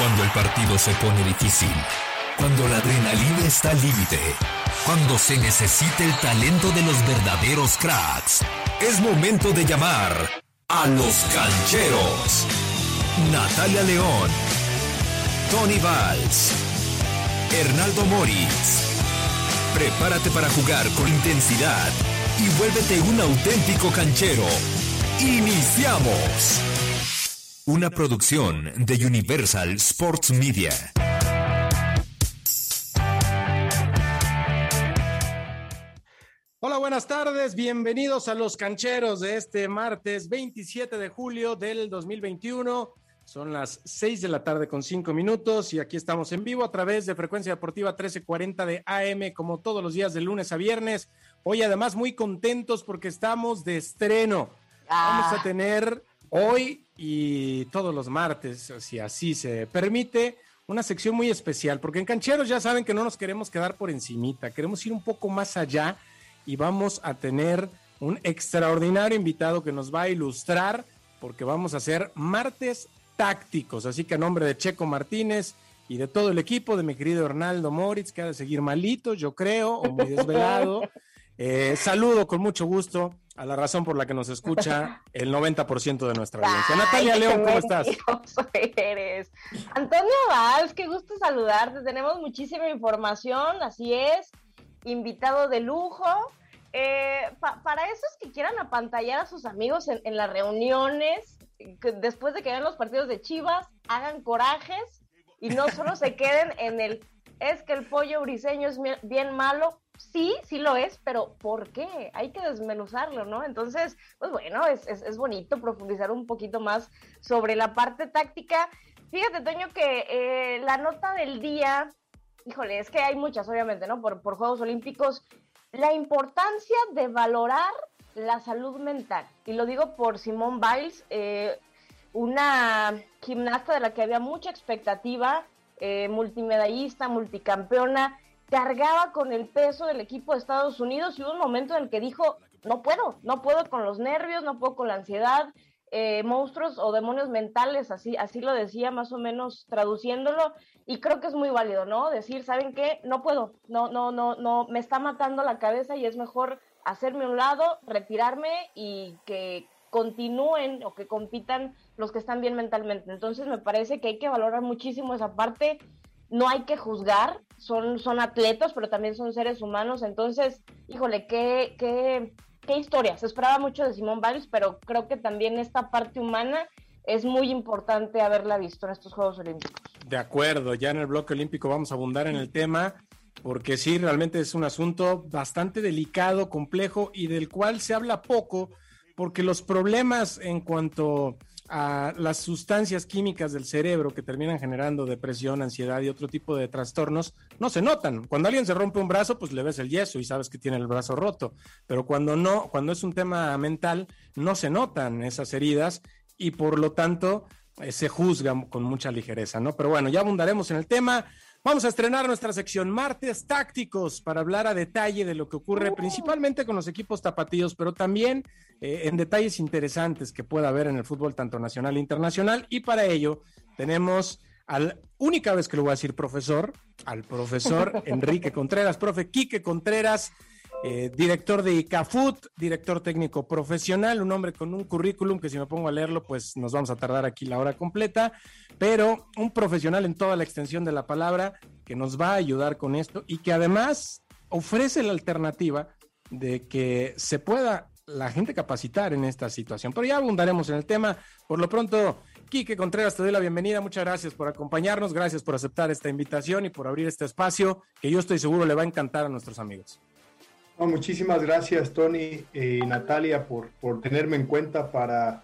Cuando el partido se pone difícil. Cuando la adrenalina está al límite. Cuando se necesita el talento de los verdaderos cracks. Es momento de llamar a los cancheros. Natalia León. Tony Valls. Hernaldo Moritz. Prepárate para jugar con intensidad y vuélvete un auténtico canchero. ¡Iniciamos! Una producción de Universal Sports Media. Hola, buenas tardes. Bienvenidos a los cancheros de este martes 27 de julio del 2021. Son las 6 de la tarde con 5 minutos y aquí estamos en vivo a través de Frecuencia Deportiva 1340 de AM como todos los días de lunes a viernes. Hoy además muy contentos porque estamos de estreno. Vamos a tener hoy y todos los martes, si así se permite, una sección muy especial, porque en Cancheros ya saben que no nos queremos quedar por encimita, queremos ir un poco más allá y vamos a tener un extraordinario invitado que nos va a ilustrar, porque vamos a hacer martes tácticos, así que a nombre de Checo Martínez y de todo el equipo, de mi querido Hernaldo Moritz, que ha de seguir malito, yo creo, o muy desvelado. Eh, saludo con mucho gusto a la razón por la que nos escucha el 90% de nuestra audiencia. Natalia León, ¿cómo estás? Eres. Antonio Valls, qué gusto saludarte. Tenemos muchísima información, así es. Invitado de lujo. Eh, para esos que quieran apantallar a sus amigos en, en las reuniones, que después de que vean los partidos de Chivas, hagan corajes y no solo se queden en el es que el pollo briseño es bien malo, sí, sí lo es, pero ¿por qué? Hay que desmenuzarlo, ¿no? Entonces, pues bueno, es, es, bonito profundizar un poquito más sobre la parte táctica. Fíjate, Toño, que eh, la nota del día, híjole, es que hay muchas, obviamente, ¿no? Por, por Juegos Olímpicos, la importancia de valorar la salud mental. Y lo digo por Simone Biles, eh, una gimnasta de la que había mucha expectativa, eh, multimedallista, multicampeona, cargaba con el peso del equipo de Estados Unidos y hubo un momento en el que dijo, no puedo, no puedo con los nervios, no puedo con la ansiedad, eh, monstruos o demonios mentales, así, así lo decía más o menos traduciéndolo, y creo que es muy válido, ¿no? Decir, ¿saben qué? No puedo, no, no, no, no, me está matando la cabeza y es mejor hacerme un lado, retirarme y que continúen o que compitan los que están bien mentalmente. Entonces me parece que hay que valorar muchísimo esa parte no hay que juzgar, son, son atletas, pero también son seres humanos. Entonces, híjole, qué, qué, qué historia. Se esperaba mucho de Simón Biles, pero creo que también esta parte humana es muy importante haberla visto en estos Juegos Olímpicos. De acuerdo, ya en el bloque olímpico vamos a abundar en el tema, porque sí, realmente es un asunto bastante delicado, complejo y del cual se habla poco, porque los problemas en cuanto a las sustancias químicas del cerebro que terminan generando depresión, ansiedad y otro tipo de trastornos, no se notan. Cuando alguien se rompe un brazo, pues le ves el yeso y sabes que tiene el brazo roto. Pero cuando no, cuando es un tema mental, no se notan esas heridas y por lo tanto eh, se juzgan con mucha ligereza, ¿no? Pero bueno, ya abundaremos en el tema. Vamos a estrenar nuestra sección Martes Tácticos para hablar a detalle de lo que ocurre principalmente con los equipos tapatíos, pero también eh, en detalles interesantes que pueda haber en el fútbol tanto nacional e internacional. Y para ello tenemos al única vez que lo voy a decir profesor, al profesor Enrique Contreras, profe Quique Contreras, eh, director de ICAFUT, director técnico profesional, un hombre con un currículum que si me pongo a leerlo, pues nos vamos a tardar aquí la hora completa, pero un profesional en toda la extensión de la palabra que nos va a ayudar con esto y que además ofrece la alternativa de que se pueda la gente capacitar en esta situación. Pero ya abundaremos en el tema. Por lo pronto, Quique Contreras, te doy la bienvenida. Muchas gracias por acompañarnos, gracias por aceptar esta invitación y por abrir este espacio que yo estoy seguro le va a encantar a nuestros amigos muchísimas gracias, Tony y Natalia, por, por tenerme en cuenta para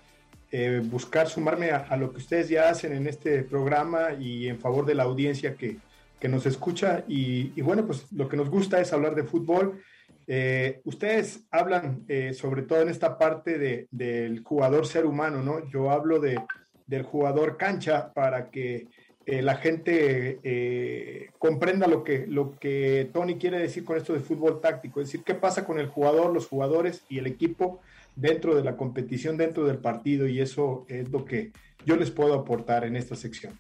eh, buscar sumarme a, lo que ustedes ya hacen en este programa y en favor de la audiencia que, que nos escucha. Y, bueno, pues lo que nos gusta es hablar de fútbol. Eh, ustedes hablan eh, sobre todo en esta parte de, del jugador ser humano, ¿no? Yo hablo de, del jugador cancha para que eh, la gente eh, comprenda lo que, lo que Tony quiere decir con esto de fútbol táctico, es decir, qué pasa con el jugador, los jugadores y el equipo dentro de la competición, dentro del partido, y eso es lo que yo les puedo aportar en esta sección.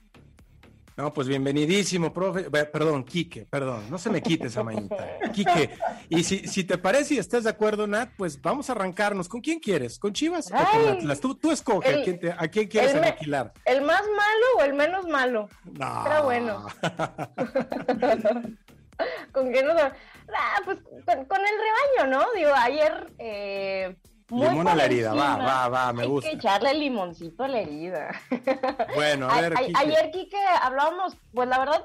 No, pues bienvenidísimo, profe. Perdón, Quique, perdón, no se me quite esa mañita. Quique, y si, si te parece y estás de acuerdo, Nat, pues vamos a arrancarnos. ¿Con quién quieres? ¿Con Chivas o con Atlas? Tú, tú escoge a, quién a quién quieres aniquilar. ¿El más malo o el menos malo? No. Pero bueno. ¿Con quién nos.? Ah, pues con, con, el rebaño, ¿no? Digo, ayer. Eh, Limón a la herida, va, va, va, me gusta. Hay que echarle limoncito a la herida. Bueno, a ver. ayer, Kike, hablábamos, pues la verdad,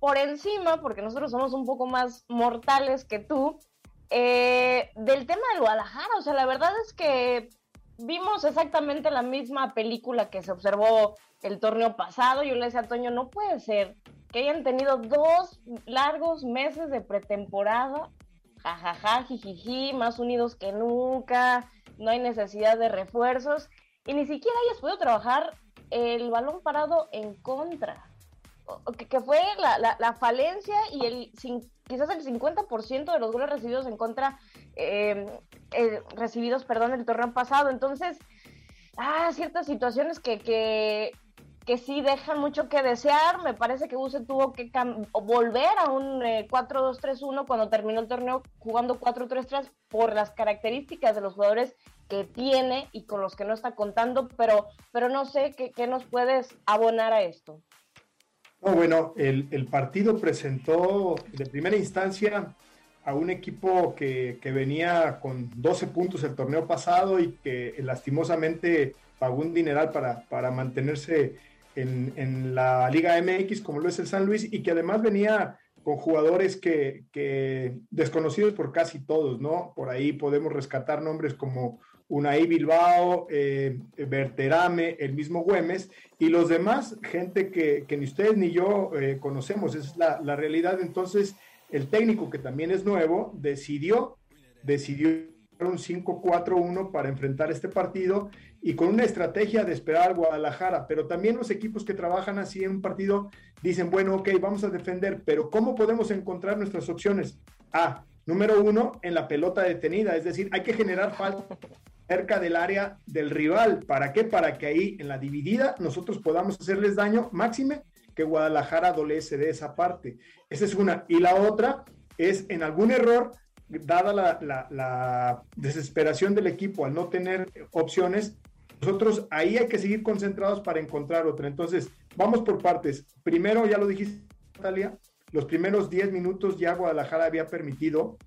por encima, porque nosotros somos un poco más mortales que tú, eh, del tema del Guadalajara. O sea, la verdad es que vimos exactamente la misma película que se observó el torneo pasado. Yo le decía a Toño, no puede ser que hayan tenido dos largos meses de pretemporada jajaja, jijiji, más unidos que nunca, no hay necesidad de refuerzos y ni siquiera hayas podido trabajar el balón parado en contra, que, fue la, falencia y el quizás el 50% de los goles recibidos en contra, em, recibidos, perdón, el torneo pasado. Entonces, ah, ciertas situaciones que, que que sí dejan mucho que desear. Me parece que Buse tuvo que volver a un 4-2-3-1 eh, cuando terminó el torneo jugando 4-3-3 por las características de los jugadores que tiene y con los que no está contando, pero, pero no sé qué, qué nos puedes abonar a esto. No, bueno, el, el, partido presentó de primera instancia a un equipo que, que venía con 12 puntos el torneo pasado y que lastimosamente pagó un dineral para, para mantenerse en, la Liga MX, como lo es el San Luis, y que además venía con jugadores que, desconocidos por casi todos, ¿no? Por ahí podemos rescatar nombres como Unai Bilbao, eh, Berterame, el mismo Güemes, y los demás, gente que, ni ustedes ni yo eh, conocemos, es la, la, realidad. Entonces, el técnico, que también es nuevo, decidió, decidió un 5-4-1 para enfrentar este partido y con una estrategia de esperar al Guadalajara, pero también los equipos que trabajan así en un partido dicen, bueno, ok, vamos a defender, pero ¿cómo podemos encontrar nuestras opciones? A, número uno, en la pelota detenida, es decir, hay que generar falta cerca del área del rival. ¿Para qué? Para que ahí en la dividida nosotros podamos hacerles daño, máxime que Guadalajara adolece de esa parte. Esa es una. Y la otra es en algún error, dada la, la desesperación del equipo al no tener opciones, nosotros ahí hay que seguir concentrados para encontrar otra. Entonces, vamos por partes. Primero, ya lo dijiste, Natalia, los primeros 10 minutos ya Guadalajara había permitido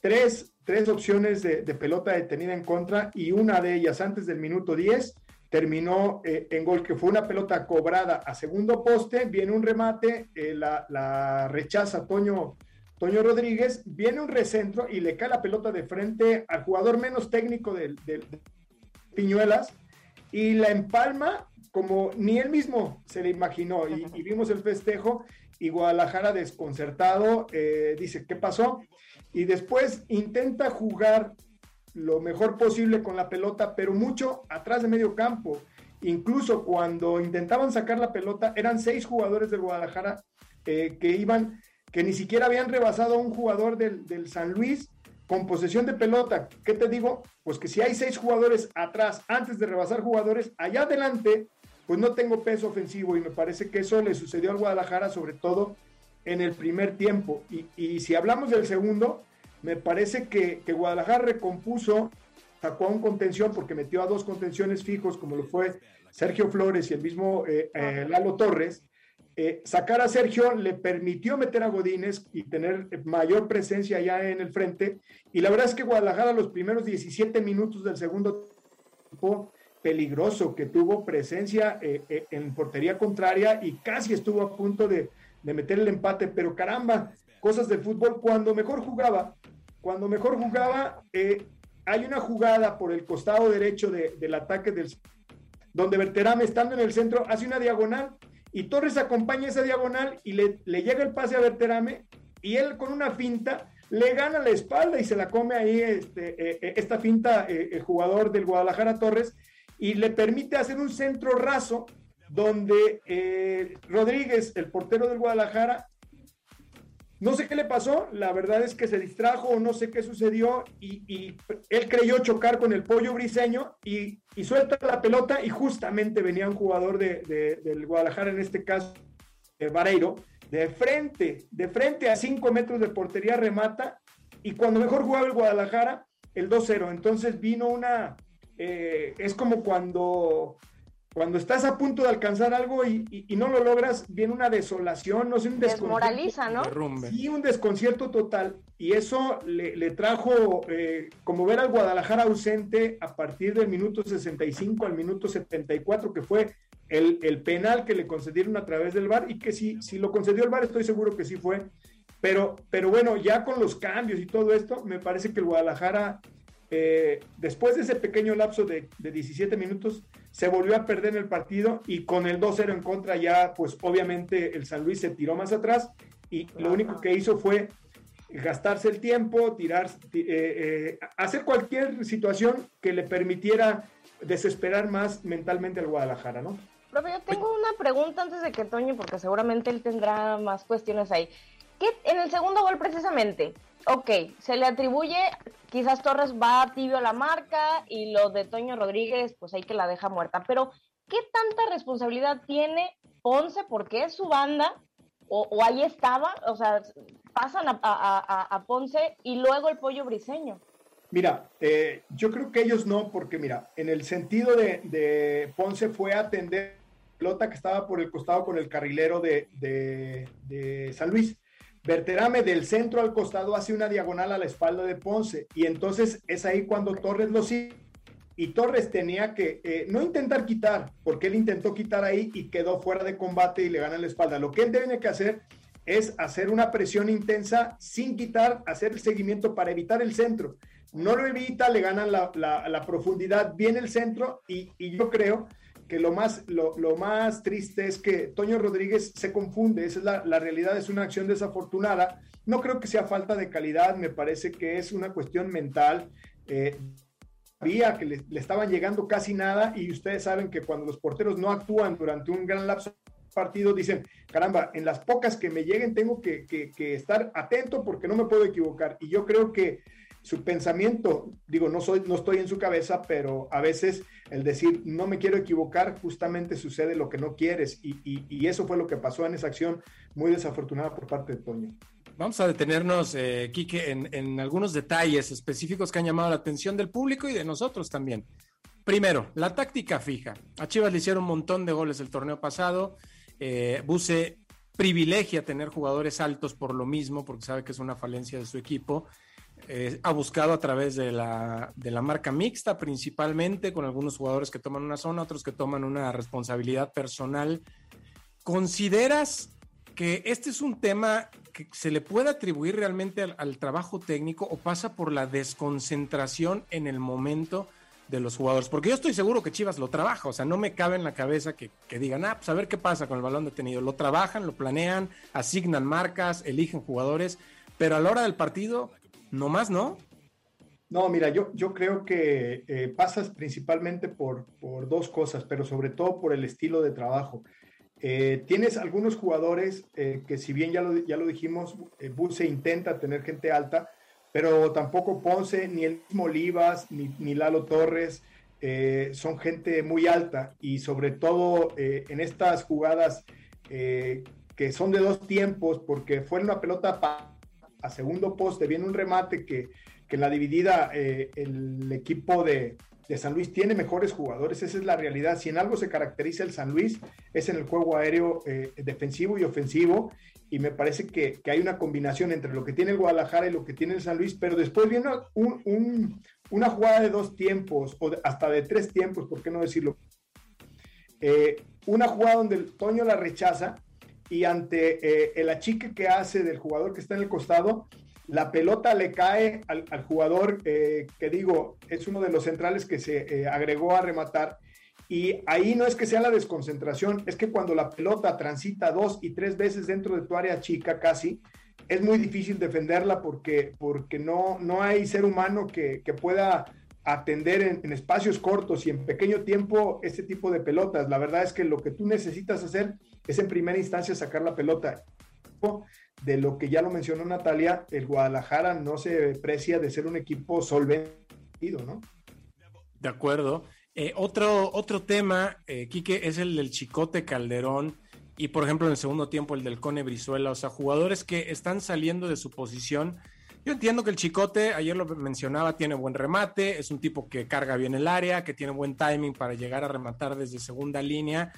tres, tres opciones de, pelota detenida en contra y una de ellas antes del minuto 10 terminó eh, en gol, que fue una pelota cobrada a segundo poste, viene un remate, eh, la, rechaza Toño, Toño Rodríguez, viene un recentro y le cae la pelota de frente al jugador menos técnico del, del, Piñuelas y la empalma como ni él mismo se le imaginó y, vimos el festejo y Guadalajara desconcertado eh, dice, ¿qué pasó? Y después intenta jugar lo mejor posible con la pelota, pero mucho atrás de medio campo. Incluso cuando intentaban sacar la pelota, eran seis jugadores del Guadalajara eh, que iban, que ni siquiera habían rebasado a un jugador del, del San Luis con posesión de pelota, ¿qué te digo? Pues que si hay seis jugadores atrás antes de rebasar jugadores, allá adelante, pues no tengo peso ofensivo y me parece que eso le sucedió al Guadalajara, sobre todo en el primer tiempo. Y, si hablamos del segundo, me parece que, Guadalajara recompuso, sacó a un contención porque metió a dos contenciones fijos, como lo fue Sergio Flores y el mismo eh, eh, Lalo Torres, eh, sacar a Sergio le permitió meter a Godínez y tener mayor presencia ya en el frente. Y la verdad es que Guadalajara los primeros 17 minutos del segundo tiempo peligroso, que tuvo presencia eh, eh, en portería contraria y casi estuvo a punto de, meter el empate. Pero caramba, cosas del fútbol, cuando mejor jugaba, cuando mejor jugaba, hay una jugada por el costado derecho del ataque del donde Berterame, estando en el centro, hace una diagonal y Torres acompaña esa diagonal y le, llega el pase a Berterame y él con una finta le gana la espalda y se la come ahí este, eh, eh, esta finta eh, el jugador del Guadalajara Torres y le permite hacer un centro raso donde Rodríguez, el portero del Guadalajara, no sé qué le pasó, la verdad es que se distrajo o no sé qué sucedió y, él creyó chocar con el pollo briseño y, suelta la pelota y justamente venía un jugador de, del Guadalajara, en este caso Vareiro, de frente, de frente a 5 metros de portería remata, y cuando mejor jugaba el Guadalajara, el 2-0. Entonces vino una, eh, es como cuando cuando estás a punto de alcanzar algo y, no lo logras, viene una desolación, no sé, un desmoraliza, ¿no? Sí, un desconcierto total. Y eso le, trajo eh, como ver al Guadalajara ausente a partir del minuto 65 al minuto 74, que fue el, penal que le concedieron a través del VAR y que si, si lo concedió el VAR, estoy seguro que sí fue. Pero, pero bueno, ya con los cambios y todo esto, me parece que el Guadalajara eh, después de ese pequeño lapso de, 17 minutos, se volvió a perder el partido y con el 2-0 en contra ya, pues obviamente el San Luis se tiró más atrás y lo único que hizo fue gastarse el tiempo, tirar, eh, eh, hacer cualquier situación que le permitiera desesperar más mentalmente al Guadalajara, ¿no? Profe, yo tengo una pregunta antes de que Toño, porque seguramente él tendrá más cuestiones ahí. ¿Qué, en el segundo gol precisamente, ok, se le atribuye, quizás Torres va tibio a la marca y lo de Toño Rodríguez, pues hay que la deja muerta. Pero, ¿qué tanta responsabilidad tiene Ponce porque es su banda? O, ahí estaba, o sea, pasan a, Ponce y luego el pollo briseño. Mira, eh, yo creo que ellos no, porque mira, en el sentido de, Ponce fue a atender pelota que estaba por el costado con el carrilero de, de San Luis. Berterame del centro al costado hace una diagonal a la espalda de Ponce y entonces es ahí cuando Torres lo sigue y Torres tenía que eh, no intentar quitar, porque él intentó quitar ahí y quedó fuera de combate y le gana la espalda. Lo que él tiene que hacer es hacer una presión intensa sin quitar, hacer el seguimiento para evitar el centro. No lo evita, le ganan la, profundidad, viene el centro y, y yo creo que lo más, lo, más triste es que Toño Rodríguez se confunde, esa es la, realidad, es una acción desafortunada. No creo que sea falta de calidad, me parece que es una cuestión mental. Eh, sabía que le, estaban llegando casi nada y ustedes saben que cuando los porteros no actúan durante un gran lapso partido, dicen, caramba, en las pocas que me lleguen tengo que, que estar atento porque no me puedo equivocar. Y yo creo que su pensamiento, digo, no, soy, no estoy en su cabeza, pero a veces el decir, no me quiero equivocar, justamente sucede lo que no quieres. Y, eso fue lo que pasó en esa acción muy desafortunada por parte de Toño. Vamos a detenernos, eh, Quique, en, algunos detalles específicos que han llamado la atención del público y de nosotros también. Primero, la táctica fija. A Chivas le hicieron un montón de goles el torneo pasado. Eh, Buse privilegia tener jugadores altos por lo mismo, porque sabe que es una falencia de su equipo. Eh, ha buscado a través de la, de la marca mixta, principalmente con algunos jugadores que toman una zona, otros que toman una responsabilidad personal. ¿Consideras que este es un tema que se le puede atribuir realmente al, trabajo técnico o pasa por la desconcentración en el momento de los jugadores? Porque yo estoy seguro que Chivas lo trabaja, o sea, no me cabe en la cabeza que, que digan, ah, pues a ver qué pasa con el balón detenido. Lo trabajan, lo planean, asignan marcas, eligen jugadores, pero a la hora del partido no más, ¿no? No, mira, yo, yo creo que eh, pasas principalmente por, por, dos cosas, pero sobre todo por el estilo de trabajo. Eh, tienes algunos jugadores eh, que si bien ya lo, ya lo dijimos, Buse intenta tener gente alta, pero tampoco Ponce, ni el mismo Olivas, ni, ni Lalo Torres, son gente muy alta y sobre todo en estas jugadas que son de dos tiempos, porque fue una pelota a segundo poste, viene un remate que, que la dividida eh, el equipo de, de, San Luis tiene mejores jugadores, esa es la realidad. Si en algo se caracteriza el San Luis es en el juego aéreo eh, defensivo y ofensivo, y me parece que, que, hay una combinación entre lo que tiene el Guadalajara y lo que tiene el San Luis, pero después viene un, un, una jugada de dos tiempos, o hasta de tres tiempos, ¿por qué no decirlo? Eh, una jugada donde el Toño la rechaza y ante eh, el achique que hace del jugador que está en el costado, la pelota le cae al, jugador eh, que digo, es uno de los centrales que se eh, agregó a rematar. Y ahí no es que sea la desconcentración, es que cuando la pelota transita dos y tres veces dentro de tu área chica casi, es muy difícil defenderla porque, porque no, no hay ser humano que, que pueda atender en, en, espacios cortos y en pequeño tiempo este tipo de pelotas. La verdad es que lo que tú necesitas hacer es en primera instancia sacar la pelota. De lo que ya lo mencionó Natalia, el Guadalajara no se precia de ser un equipo solventido, ¿no? De acuerdo. Eh, otro, otro tema, eh, Quique, es el del Chicote Calderón, y por ejemplo en el segundo tiempo el del Cone Brizuela, o sea, jugadores que están saliendo de su posición. Yo entiendo que el Chicote, ayer lo mencionaba, tiene buen remate, es un tipo que carga bien el área, que tiene buen timing para llegar a rematar desde segunda línea.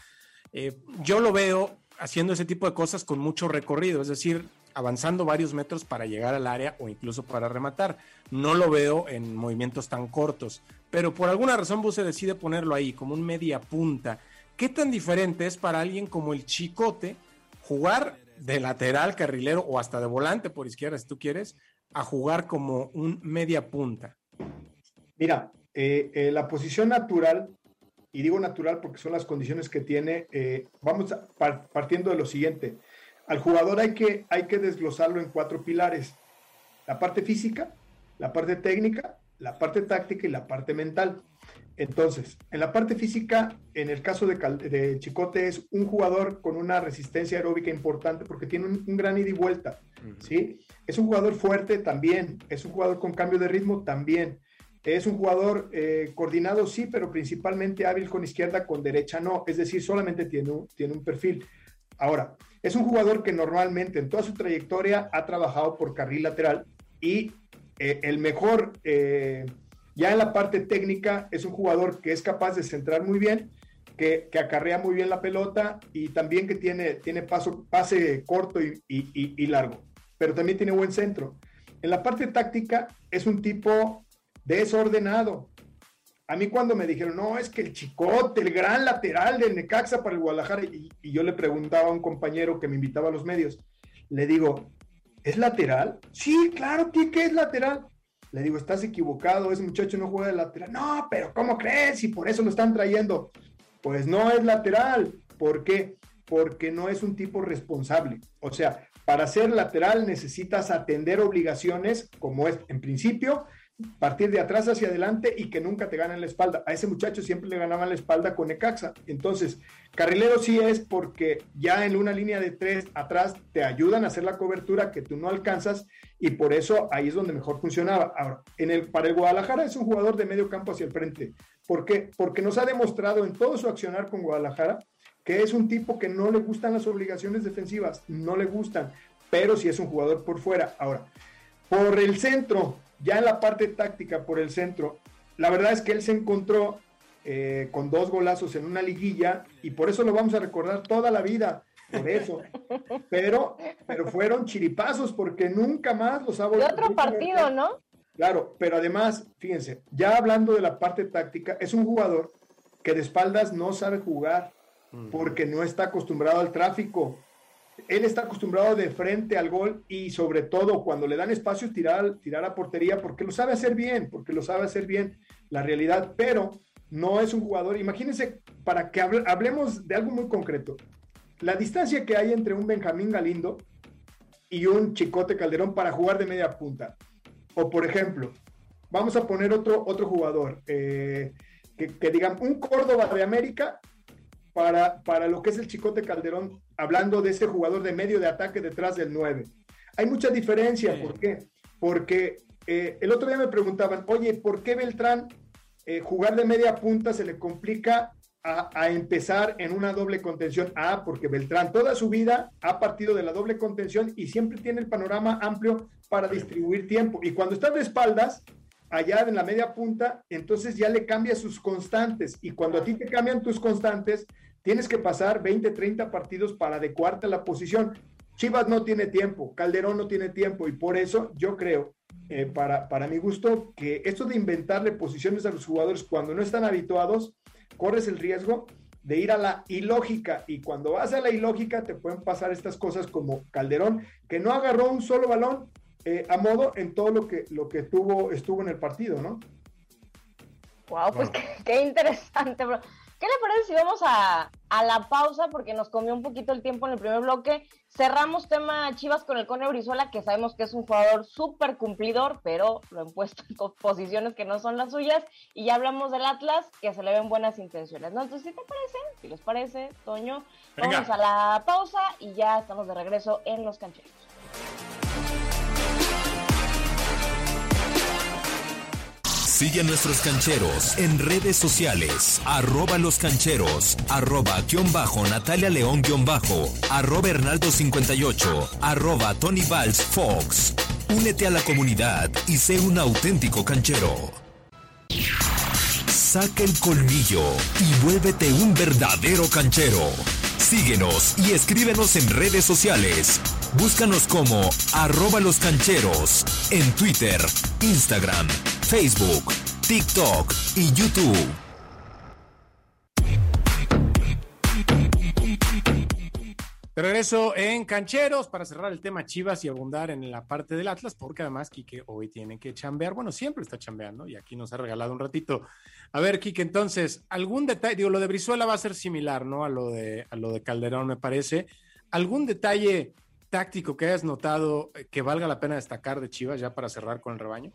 Eh, yo lo veo haciendo ese tipo de cosas con mucho recorrido, es decir, avanzando varios metros para llegar al área o incluso para rematar. No lo veo en movimientos tan cortos, pero por alguna razón Buse decide ponerlo ahí como un media punta. ¿Qué tan diferente es para alguien como el Chicote jugar de lateral, carrilero o hasta de volante por izquierda, si tú quieres, a jugar como un media punta? Mira, eh, eh, la posición natural, y digo natural porque son las condiciones que tiene, eh, vamos partiendo de lo siguiente. Al jugador hay que, hay que desglosarlo en cuatro pilares. La parte física, la parte técnica, la parte táctica y la parte mental. Entonces, en la parte física, en el caso de, Chicote, es un jugador con una resistencia aeróbica importante porque tiene un, gran ida y vuelta, ¿sí? Es un jugador fuerte también, es un jugador con cambio de ritmo también, es un jugador eh, coordinado, sí, pero principalmente hábil con izquierda, con derecha no, es decir, solamente tiene un, tiene un perfil. Ahora, es un jugador que normalmente en toda su trayectoria ha trabajado por carril lateral y eh, el mejor... Eh, ya en la parte técnica es un jugador que es capaz de centrar muy bien, que, acarrea muy bien la pelota y también que tiene, tiene paso, pase corto y, largo, pero también tiene buen centro. En la parte táctica es un tipo desordenado. A mí cuando me dijeron, no, es que el chicote, el gran lateral del Necaxa para el Guadalajara, y, yo le preguntaba a un compañero que me invitaba a los medios, le digo, ¿es lateral? Sí, claro, ¿qué es lateral? Le digo, estás equivocado, ese muchacho no juega de lateral. No, pero ¿cómo crees? Y por eso lo están trayendo. Pues no es lateral. ¿Por qué? Porque no es un tipo responsable. O sea, para ser lateral necesitas atender obligaciones, como es en principio, partir de atrás hacia adelante y que nunca te ganen la espalda. A ese muchacho siempre le ganaban la espalda con Ecaxa. Entonces, carrilero sí es porque ya en una línea de tres atrás te ayudan a hacer la cobertura que tú no alcanzas y por eso ahí es donde mejor funcionaba. Ahora, en el, para el Guadalajara es un jugador de medio campo hacia el frente. ¿Por qué? Porque nos ha demostrado en todo su accionar con Guadalajara que es un tipo que no le gustan las obligaciones defensivas, no le gustan, pero sí es un jugador por fuera. Ahora, por el centro, ya en la parte táctica por el centro, la verdad es que él se encontró eh, con dos golazos en una liguilla y por eso lo vamos a recordar toda la vida, por eso. Pero, pero fueron chiripazos porque nunca más los ha De otro partido, ¿no? Claro, pero además, fíjense, ya hablando de la parte táctica, es un jugador que de espaldas no sabe jugar porque no está acostumbrado al tráfico él está acostumbrado de frente al gol y sobre todo cuando le dan espacio tirar, tirar a portería porque lo sabe hacer bien, porque lo sabe hacer bien la realidad, pero no es un jugador, imagínense, para que hablemos de algo muy concreto, la distancia que hay entre un Benjamín Galindo y un Chicote Calderón para jugar de media punta. O por ejemplo, vamos a poner otro, otro jugador, eh, que digan un Córdoba de América para, para lo que es el Chicote Calderón, hablando de ese jugador de medio de ataque detrás del 9. Hay mucha diferencia, ¿por qué? Porque eh, el otro día me preguntaban, oye, ¿por qué Beltrán eh, jugar de media punta se le complica a, a, empezar en una doble contención? Ah, porque Beltrán toda su vida ha partido de la doble contención y siempre tiene el panorama amplio para distribuir tiempo. Y cuando está de espaldas, allá en la media punta, entonces ya le cambia sus constantes. Y cuando a ti te cambian tus constantes, Tienes que pasar 20, 30 partidos para adecuarte a la posición. Chivas no tiene tiempo, Calderón no tiene tiempo y por eso yo creo, eh, para, para mi gusto, que esto de inventarle posiciones a los jugadores cuando no están habituados, corres el riesgo de ir a la ilógica y cuando vas a la ilógica te pueden pasar estas cosas como Calderón, que no agarró un solo balón eh, a modo en todo lo que, lo que tuvo, estuvo en el partido, ¿no? Wow, pues qué, qué, interesante, bro. ¿Qué le parece si vamos a, la pausa? Porque nos comió un poquito el tiempo en el primer bloque. Cerramos tema Chivas con el Cone Brizuela, que sabemos que es un jugador súper cumplidor, pero lo han puesto en posiciones que no son las suyas. Y ya hablamos del Atlas, que se le ven buenas intenciones. ¿no? Entonces, ¿sí te parece? Si les parece, Toño, vamos a la pausa y ya estamos de regreso en Los Cancheros. Sigue a nuestros cancheros en redes sociales, arroba los cancheros, arroba guion bajo Natalia León guion bajo, arroba Hernaldo 58, arroba Tony Valls Fox. Únete a la comunidad y sé un auténtico canchero. Saca el colmillo y vuélvete un verdadero canchero. Síguenos y escríbenos en redes sociales. Búscanos como arroba los cancheros en Twitter, Instagram, Facebook, TikTok y YouTube. De regreso en Cancheros para cerrar el tema Chivas y abundar en la parte del Atlas, porque además Quique hoy tiene que chambear. Bueno, siempre está chambeando y aquí nos ha regalado un ratito. A ver, Quique, entonces, algún detalle, digo, lo de Brizuela va a ser similar, ¿no? A lo de, a lo de Calderón, me parece. ¿Algún detalle táctico que hayas notado que valga la pena destacar de Chivas ya para cerrar con el rebaño?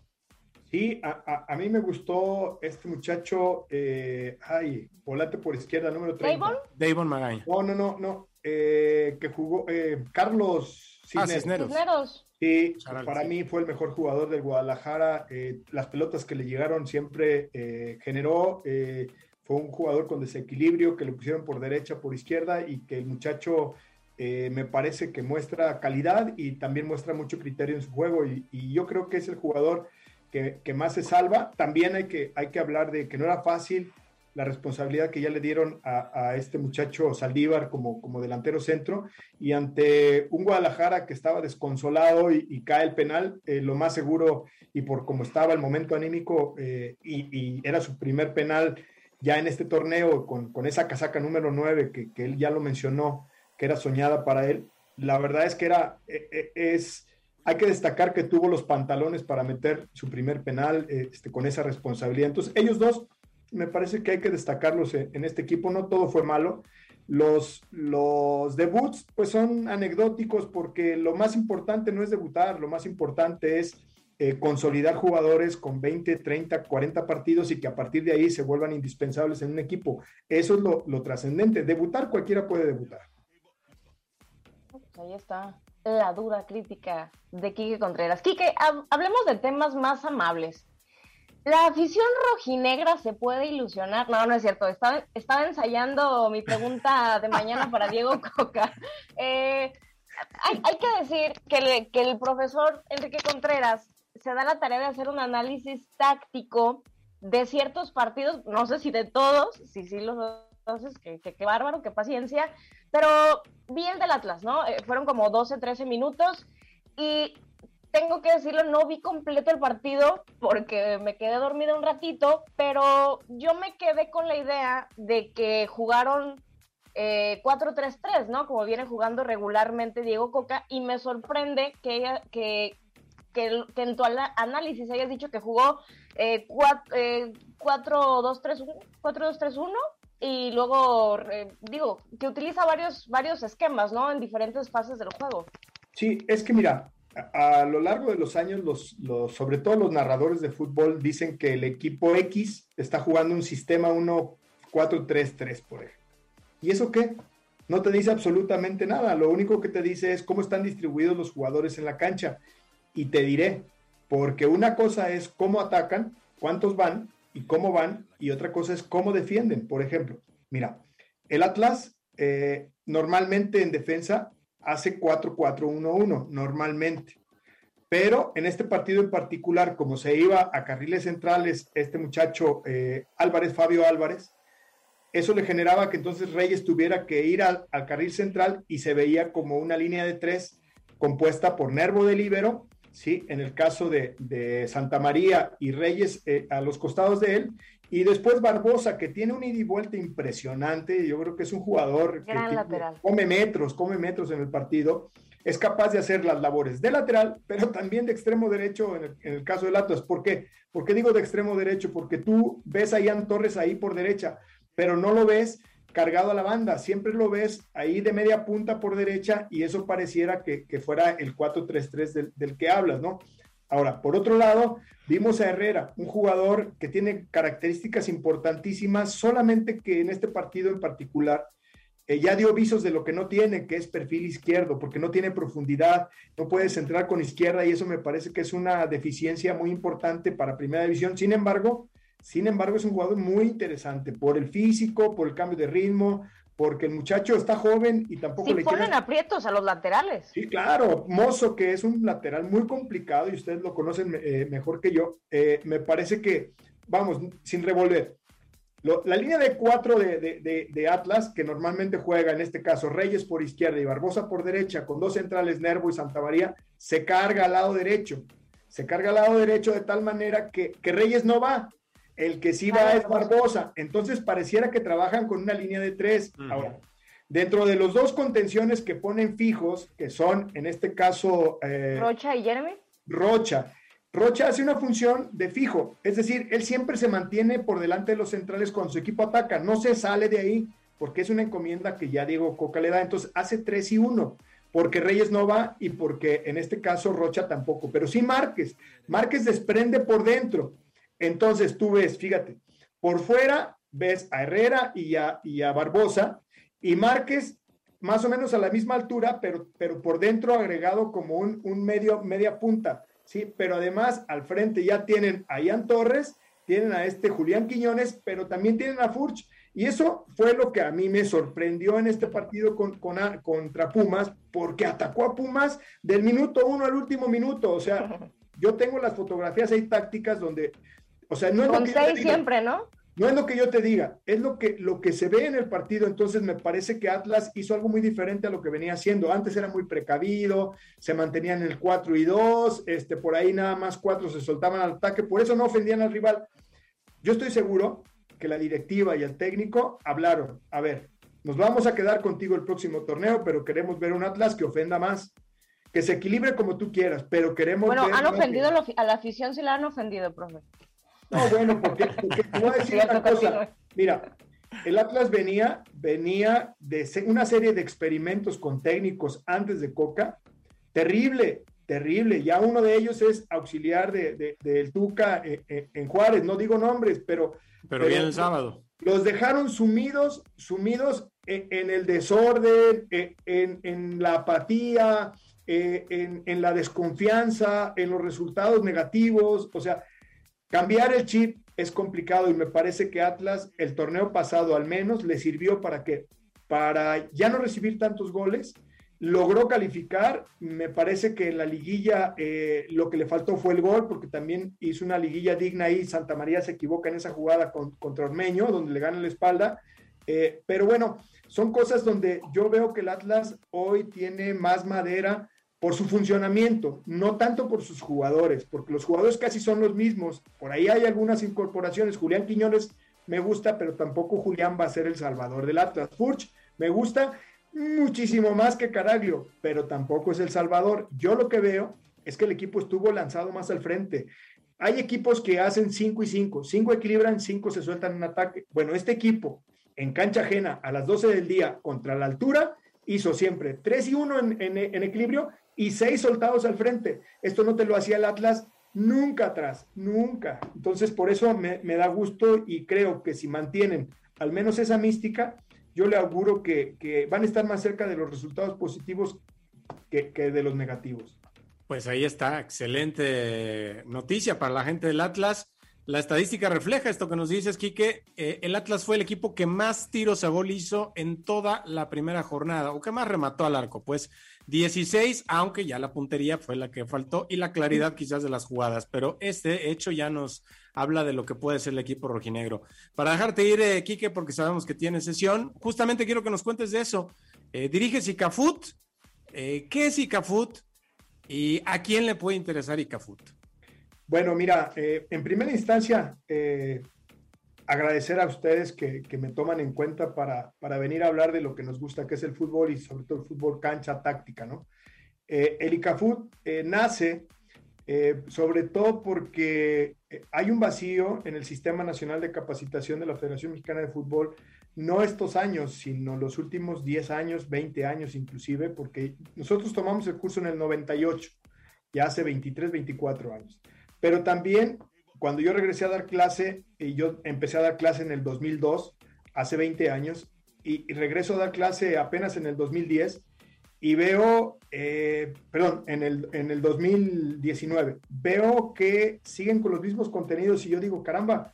Sí, a, mí me gustó este muchacho, eh, ay, volante por izquierda, número 30. ¿Davon? Davon Magaña. No, no, no, no. Eh, que jugó eh, Carlos ah, Cisneros. Sí, para mí fue el mejor jugador del Guadalajara. Eh, las pelotas que le llegaron siempre generó. fue un jugador con desequilibrio que le pusieron por derecha, por izquierda y que el muchacho me parece que muestra calidad y también muestra mucho criterio en su juego. Y, y yo creo que es el jugador que, más se salva. También hay que, hay que hablar de que no era fácil la responsabilidad que ya le dieron a, este muchacho Saldívar como, como delantero centro y ante un Guadalajara que estaba desconsolado y, cae el penal, eh, lo más seguro y por cómo estaba el momento anímico eh, y, era su primer penal ya en este torneo con, con esa casaca número 9 que, que, él ya lo mencionó, que era soñada para él, la verdad es que era, e, e, es... Hay que destacar que tuvo los pantalones para meter su primer penal este, con esa responsabilidad. Entonces, ellos dos me parece que hay que destacarlos en, este equipo. No todo fue malo. Los, los debuts pues son anecdóticos porque lo más importante no es debutar, lo más importante es eh, consolidar jugadores con 20, 30, 40 partidos y que a partir de ahí se vuelvan indispensables en un equipo. Eso es lo, lo trascendente. Debutar cualquiera puede debutar. Ahí está la dura crítica de Quique Contreras. Quique, hablemos de temas más amables. La afición rojinegra se puede ilusionar. No, no es cierto. Estaba, estaba ensayando mi pregunta de mañana para Diego Coca. Eh, hay, hay, que decir que, que, el profesor Enrique Contreras se da la tarea de hacer un análisis táctico de ciertos partidos, no sé si de todos, si sí los entonces, qué, qué, bárbaro, qué paciencia, pero vi el del Atlas, ¿no? Eh, fueron como 12, 13 minutos y tengo que decirlo, no vi completo el partido porque me quedé dormida un ratito, pero yo me quedé con la idea de que jugaron eh, 4-3-3, ¿no? Como viene jugando regularmente Diego Coca, y me sorprende que, ella, que, que, en tu análisis hayas dicho que jugó eh, 4-2-3-1 eh, y luego, eh, digo, que utiliza varios, varios esquemas, ¿no? En diferentes fases del juego. Sí, es que mira, a, lo largo de los años, los, sobre todo los narradores de fútbol dicen que el equipo X está jugando un sistema 1-4-3-3, por ejemplo. ¿Y eso qué? No te dice absolutamente nada. Lo único que te dice es cómo están distribuidos los jugadores en la cancha. Y te diré, porque una cosa es cómo atacan, cuántos van y cómo van, y otra cosa es cómo defienden. Por ejemplo, mira, el Atlas eh, normalmente en defensa hace 4-4-1-1 normalmente. Pero en este partido en particular, como se iba a carriles centrales este muchacho eh, Álvarez, Fabio Álvarez, eso le generaba que entonces Reyes tuviera que ir al, carril central y se veía como una línea de tres compuesta por Nervo de Libero, ¿sí? en el caso de, Santa María y Reyes eh, a los costados de él, y después Barbosa, que tiene un ida y vuelta impresionante, yo creo que es un jugador que come metros, come metros en el partido, es capaz de hacer las labores de lateral, pero también de extremo derecho en el, caso del Atlas. ¿Por qué? ¿Por qué digo de extremo derecho? Porque tú ves a Ian Torres ahí por derecha, pero no lo ves cargado a la banda, siempre lo ves ahí de media punta por derecha y eso pareciera que, fuera el 4-3-3 del, que hablas, ¿no? Ahora, por otro lado, vimos a Herrera, un jugador que tiene características importantísimas, solamente que en este partido en particular eh, ya dio visos de lo que no tiene, que es perfil izquierdo, porque no tiene profundidad, no puede centrar con izquierda y eso me parece que es una deficiencia muy importante para primera división. Sin embargo, sin embargo, es un jugador muy interesante por el físico, por el cambio de ritmo, porque el muchacho está joven y tampoco le ponen aprietos a los laterales. Sí, claro. Mozo, que es un lateral muy complicado y ustedes lo conocen eh, mejor que yo, eh, me parece que, vamos, sin revolver. la línea de cuatro de, de, Atlas, que normalmente juega en este caso Reyes por izquierda y Barbosa por derecha, con dos centrales Nervo y Santa María, se carga al lado derecho. Se carga al lado derecho de tal manera que, que Reyes no va, el que sí va es Barbosa. Entonces pareciera que trabajan con una línea de tres. Ahora, dentro de los dos contenciones que ponen fijos, que son en este caso... Eh, Rocha y Jeremy. Rocha. Rocha hace una función de fijo, es decir, él siempre se mantiene por delante de los centrales cuando su equipo ataca, no se sale de ahí, porque es una encomienda que ya Diego Coca le da, entonces hace tres y uno, porque Reyes no va y porque en este caso Rocha tampoco, pero sí Márquez, Márquez desprende por dentro, entonces tú ves, fíjate, por fuera ves a Herrera y a, y a Barbosa y Márquez más o menos a la misma altura, pero, pero por dentro agregado como un, medio, media punta, ¿sí? Pero además al frente ya tienen a Ian Torres, tienen a este Julián Quiñones, pero también tienen a Furch. Y eso fue lo que a mí me sorprendió en este partido con, contra Pumas, porque atacó a Pumas del minuto uno al último minuto. O sea, yo tengo las fotografías ahí tácticas donde o sea, no es lo que seis siempre, ¿no? No es lo que yo te diga, es lo que, lo que se ve en el partido. Entonces me parece que Atlas hizo algo muy diferente a lo que venía haciendo. Antes era muy precavido, se mantenían en el 4 y 2, este, por ahí nada más cuatro se soltaban al ataque, por eso no ofendían al rival. Yo estoy seguro que la directiva y el técnico hablaron, a ver, nos vamos a quedar contigo el próximo torneo, pero queremos ver un Atlas que ofenda más, que se equilibre como tú quieras, pero queremos bueno, han ofendido a la afición, sí la han ofendido, profe. No, bueno, porque, te voy a decir una cosa. Mira, el Atlas venía, venía de una serie de experimentos con técnicos antes de Coca. Terrible, terrible. Ya uno de ellos es auxiliar del de, de, Tuca eh, eh, en, Juárez. No digo nombres, pero. Pero, bien el sábado. Los dejaron sumidos, sumidos en, el desorden, en, en la apatía, eh, en, en, la desconfianza, en los resultados negativos. O sea, Cambiar el chip es complicado y me parece que Atlas el torneo pasado al menos le sirvió para que para ya no recibir tantos goles, logró calificar, me parece que en la liguilla eh, lo que le faltó fue el gol, porque también hizo una liguilla digna y Santa María se equivoca en esa jugada con, contra Ormeño, donde le gana la espalda, eh, pero bueno, son cosas donde yo veo que el Atlas hoy tiene más madera por su funcionamiento, no tanto por sus jugadores, porque los jugadores casi son los mismos. Por ahí hay algunas incorporaciones. Julián Quiñones me gusta, pero tampoco Julián va a ser el salvador del Atlas. Furch me gusta muchísimo más que Caraglio, pero tampoco es el salvador. Yo lo que veo es que el equipo estuvo lanzado más al frente. Hay equipos que hacen 5 y 5, 5 equilibran, 5 se sueltan en ataque. Bueno, este equipo en cancha ajena a las 12 del día contra la altura hizo siempre 3 y 1 en equilibrio y seis soltados al frente. Esto no te lo hacía el Atlas nunca atrás, nunca. Entonces, por eso me, da gusto y creo que si mantienen al menos esa mística, yo le auguro que, van a estar más cerca de los resultados positivos que, de los negativos. Pues ahí está, excelente noticia para la gente del Atlas. La estadística refleja esto que nos dices, Quique. Eh, el Atlas fue el equipo que más tiros a gol hizo en toda la primera jornada, o que más remató al arco. Pues 16, aunque ya la puntería fue la que faltó y la claridad quizás de las jugadas, pero este hecho ya nos habla de lo que puede ser el equipo rojinegro. Para dejarte ir, eh, Quique, porque sabemos que tiene sesión, justamente quiero que nos cuentes de eso. Eh, diriges ICAFUT, eh, ¿qué es ICAFUT y a quién le puede interesar ICAFUT? Bueno, mira, eh, en primera instancia, agradecer a ustedes que, me toman en cuenta para, venir a hablar de lo que nos gusta, que es el fútbol y sobre todo el fútbol cancha táctica, ¿no? Eh, el ICAFUT eh, nace eh, sobre todo porque hay un vacío en el Sistema Nacional de Capacitación de la Federación Mexicana de Fútbol, no estos años, sino los últimos 10 años, 20 años inclusive, porque nosotros tomamos el curso en el 98, ya hace 23, 24 años. Pero también cuando yo regresé a dar clase, y yo empecé a dar clase en el 2002, hace 20 años, y, regreso a dar clase apenas en el 2010 y veo, eh, perdón, en el, en el 2019, veo que siguen con los mismos contenidos y yo digo, caramba,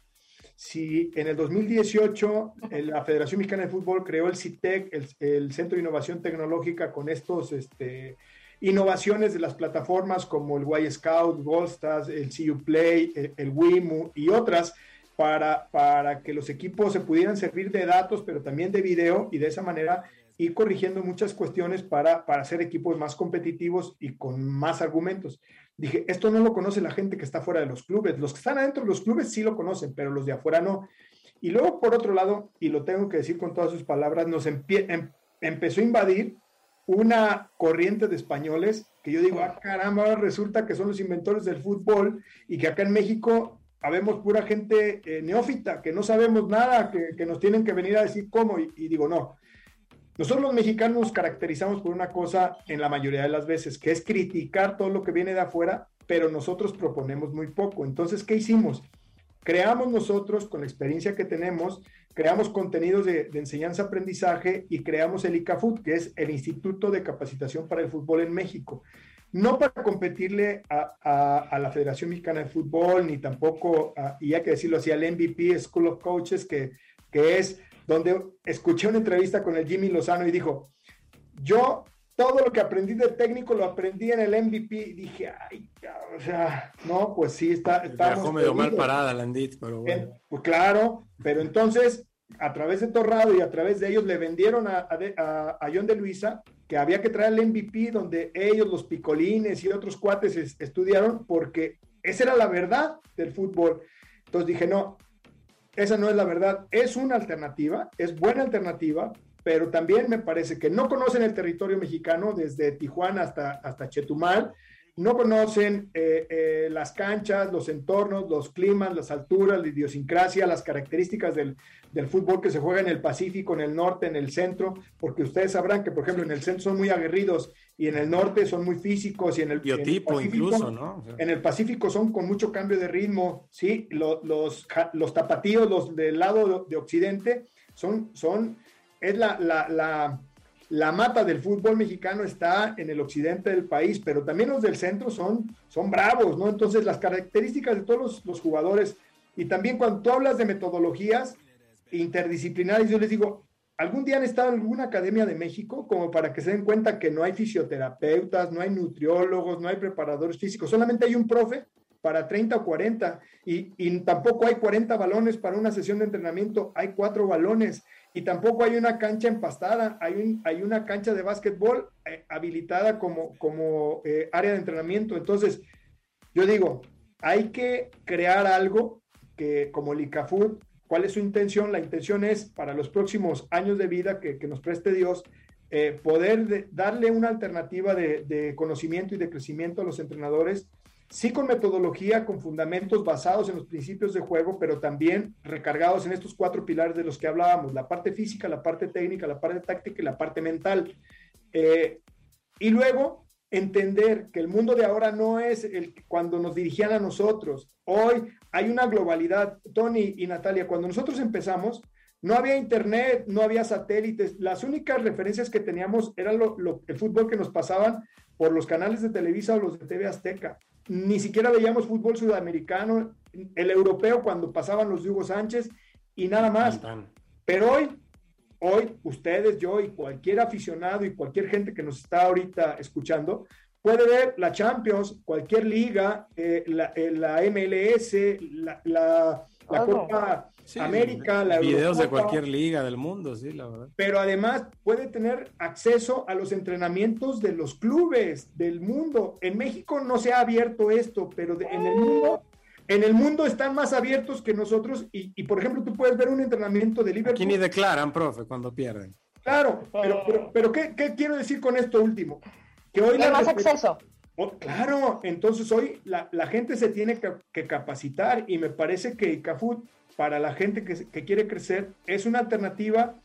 si en el 2018 la Federación Mexicana de Fútbol creó el CITEC, el, el, Centro de Innovación Tecnológica, con estos este, innovaciones de las plataformas como el Y Scout, Goldstas, el CU Play, el, el WIMU y otras, para, para que los equipos se pudieran servir de datos, pero también de video y de esa manera ir corrigiendo muchas cuestiones para, para hacer equipos más competitivos y con más argumentos. Dije, esto no lo conoce la gente que está fuera de los clubes. Los que están adentro de los clubes sí lo conocen, pero los de afuera no. Y luego, por otro lado, y lo tengo que decir con todas sus palabras, nos em, empezó a invadir una corriente de españoles que yo digo, ah, caramba, resulta que son los inventores del fútbol y que acá en México habemos pura gente eh, neófita, que no sabemos nada, que, nos tienen que venir a decir cómo. Y, digo, no. Nosotros los mexicanos nos caracterizamos por una cosa en la mayoría de las veces, que es criticar todo lo que viene de afuera, pero nosotros proponemos muy poco. Entonces, ¿qué hicimos? Creamos nosotros, con la experiencia que tenemos, creamos contenidos de, de enseñanza-aprendizaje y creamos el ICAFUT, que es el Instituto de Capacitación para el Fútbol en México. No para competirle a, la Federación Mexicana de Fútbol, ni tampoco, y hay que decirlo así, al MVP School of Coaches, que, que es donde escuché una entrevista con el Jimmy Lozano y dijo, yo todo lo que aprendí de técnico lo aprendí en el MVP y dije, ay, o sea, no, pues sí, está... Estamos medio mal parada, Landit, pero bueno. pues claro, pero entonces, a través de Torrado y a través de ellos le vendieron a, John de Luisa que había que traer el MVP donde ellos, los picolines y otros cuates estudiaron porque esa era la verdad del fútbol. Entonces dije, no, esa no es la verdad, es una alternativa, es buena alternativa, pero también me parece que no conocen el territorio mexicano desde Tijuana hasta, hasta Chetumal, no conocen eh, eh, las canchas, los entornos, los climas, las alturas, la idiosincrasia, las características del, del, fútbol que se juega en el Pacífico, en el norte, en el centro, porque ustedes sabrán que, por ejemplo, en el centro son muy aguerridos y en el norte son muy físicos y en el, Biotipo incluso, ¿no? En el Pacífico son con mucho cambio de ritmo, ¿sí? Los, los, los tapatíos, los del lado de, Occidente, son, son, es la, la, la la mata del fútbol mexicano está en el occidente del país, pero también los del centro son, son bravos, ¿no? Entonces, las características de todos los, jugadores, y también cuando tú hablas de metodologías interdisciplinarias, yo les digo, ¿algún día han estado en alguna academia de México como para que se den cuenta que no hay fisioterapeutas, no hay nutriólogos, no hay preparadores físicos, solamente hay un profe para 30 o 40 y, y tampoco hay 40 balones para una sesión de entrenamiento, hay cuatro balones y tampoco hay una cancha empastada, hay, un, hay una cancha de básquetbol eh, habilitada como, como eh, área de entrenamiento. Entonces, yo digo, hay que crear algo que como el ICAFUT, ¿cuál es su intención? La intención es para los próximos años de vida que, nos preste Dios, eh, poder darle una alternativa de, de conocimiento y de crecimiento a los entrenadores sí con metodología, con fundamentos basados en los principios de juego, pero también recargados en estos cuatro pilares de los que hablábamos, la parte física, la parte técnica, la parte táctica y la parte mental. Eh, y luego entender que el mundo de ahora no es el cuando nos dirigían a nosotros. Hoy hay una globalidad. Tony y Natalia, cuando nosotros empezamos, no había internet, no había satélites. Las únicas referencias que teníamos era el fútbol que nos pasaban por los canales de Televisa o los de TV Azteca ni siquiera veíamos fútbol sudamericano, el europeo cuando pasaban los de Hugo Sánchez y nada más. Pero hoy, hoy, ustedes, yo y cualquier aficionado y cualquier gente que nos está ahorita escuchando, puede ver la Champions, cualquier liga, eh, la, eh, la, MLS, la, la, Copa América, la Videos de cualquier liga del mundo, sí, la verdad. Pero además puede tener acceso a los entrenamientos de los clubes del mundo. En México no se ha abierto esto, pero en el mundo en el mundo están más abiertos que nosotros y, por ejemplo, tú puedes ver un entrenamiento de Liverpool. Aquí ni declaran, profe, cuando pierden. Claro, pero, pero, ¿qué, quiero decir con esto último? Que hoy Hay más acceso. Oh, claro, entonces hoy la, gente se tiene que, capacitar y me parece que Cafut para la gente que, quiere crecer, es una alternativa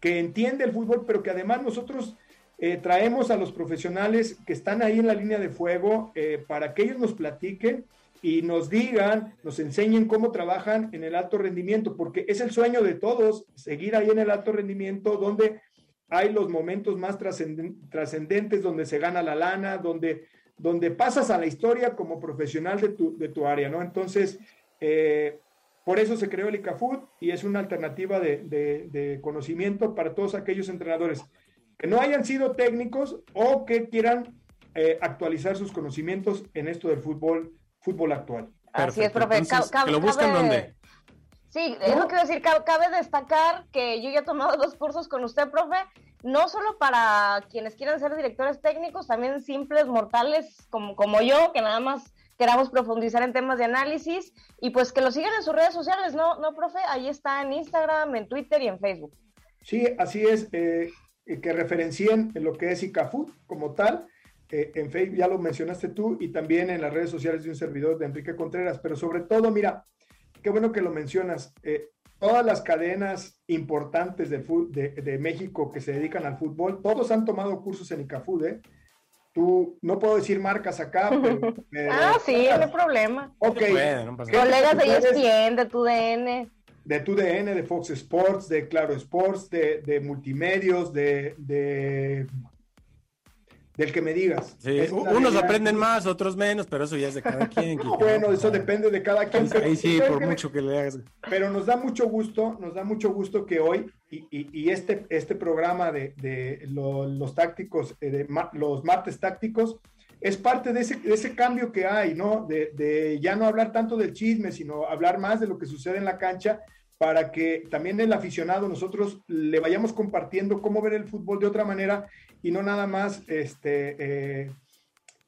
que entiende el fútbol, pero que además nosotros eh, traemos a los profesionales que están ahí en la línea de fuego eh, para que ellos nos platiquen y nos digan, nos enseñen cómo trabajan en el alto rendimiento, porque es el sueño de todos, seguir ahí en el alto rendimiento, donde hay los momentos más trascendentes, donde se gana la lana, donde, donde pasas a la historia como profesional de tu, de tu área, ¿no? Entonces, eh, por eso se creó el ICAFUT y es una alternativa de, conocimiento para todos aquellos entrenadores que no hayan sido técnicos o que quieran eh, actualizar sus conocimientos en esto del fútbol, fútbol actual. Así es, profe. ¿Que lo buscan dónde? Sí, es lo que decir, cabe destacar que yo ya he tomado dos cursos con usted, profe, no solo para quienes quieran ser directores técnicos, también simples mortales como, como yo, que nada más queramos profundizar en temas de análisis y pues que lo sigan en sus redes sociales, ¿no, no profe? Ahí está en Instagram, en Twitter y en Facebook. Sí, así es, eh, que referencien lo que es ICAFU como tal. Eh, en Facebook ya lo mencionaste tú y también en las redes sociales de un servidor de Enrique Contreras, pero sobre todo, mira, qué bueno que lo mencionas. Eh, todas las cadenas importantes de, de, México que se dedican al fútbol, todos han tomado cursos en ICAFUD, ¿eh? Tú, no puedo decir marcas acá, pero... ah, sí, no hay problema. Ok. Colegas de ESPN, de TUDN. De TUDN, de Fox Sports, de Claro Sports, de, de Multimedios, de, de del que me digas. unos aprenden más, otros menos, pero eso ya es de cada quien. bueno, eso depende de cada quien. Ahí sí, por mucho que le hagas. Pero nos da mucho gusto, nos da mucho gusto que hoy y, este, este programa de, de los tácticos, eh, de, los martes tácticos, es parte de ese, de ese cambio que hay, ¿no? De, de ya no hablar tanto del chisme, sino hablar más de lo que sucede en la cancha para que también el aficionado nosotros le vayamos compartiendo cómo ver el fútbol de otra manera y no nada más este, eh,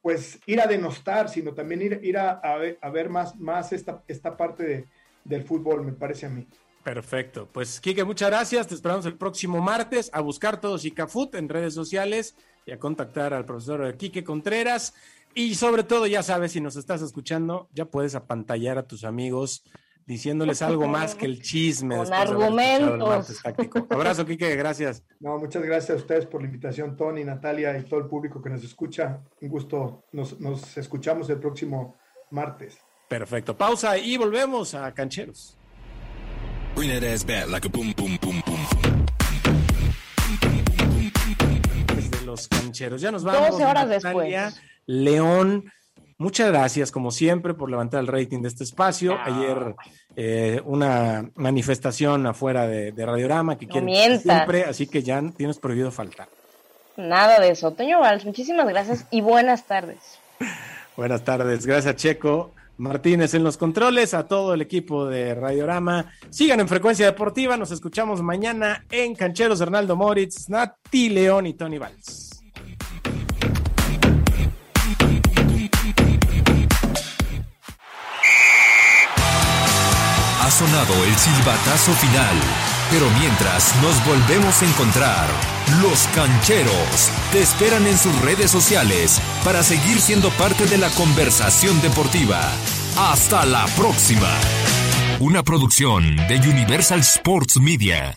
pues ir a denostar, sino también ir, a, a, ver, más, más esta, esta parte del fútbol, me parece a mí. Perfecto. Pues, Kike, muchas gracias. Te esperamos el próximo martes a buscar todos ICAFUT en redes sociales y a contactar al profesor Quique Contreras. Y sobre todo, ya sabes, si nos estás escuchando, ya puedes apantallar a tus amigos diciéndoles algo más que el chisme. Con argumentos. Abrazo, Kike, gracias. No, muchas gracias a ustedes por la invitación, Tony, Natalia y todo el público que nos escucha. Un gusto, nos, nos escuchamos el próximo martes. Perfecto, pausa y volvemos a Cancheros. Desde los Cancheros, ya nos vamos. 12 horas después. León Muchas gracias, como siempre, por levantar el rating de este espacio. Ah. Ayer eh, una manifestación afuera de, Radiorama que quiere siempre, así que ya tienes prohibido faltar. Nada de eso. Toño Valls, muchísimas gracias y buenas tardes. buenas tardes, gracias Checo. Martínez en los controles, a todo el equipo de Radiorama. Sigan en Frecuencia Deportiva, nos escuchamos mañana en Cancheros Hernaldo Moritz, Nati León y Tony Valls. Ha sonado el silbatazo final, pero mientras nos volvemos a encontrar, los cancheros te esperan en sus redes sociales para seguir siendo parte de la conversación deportiva. Hasta la próxima. Una producción de Universal Sports Media.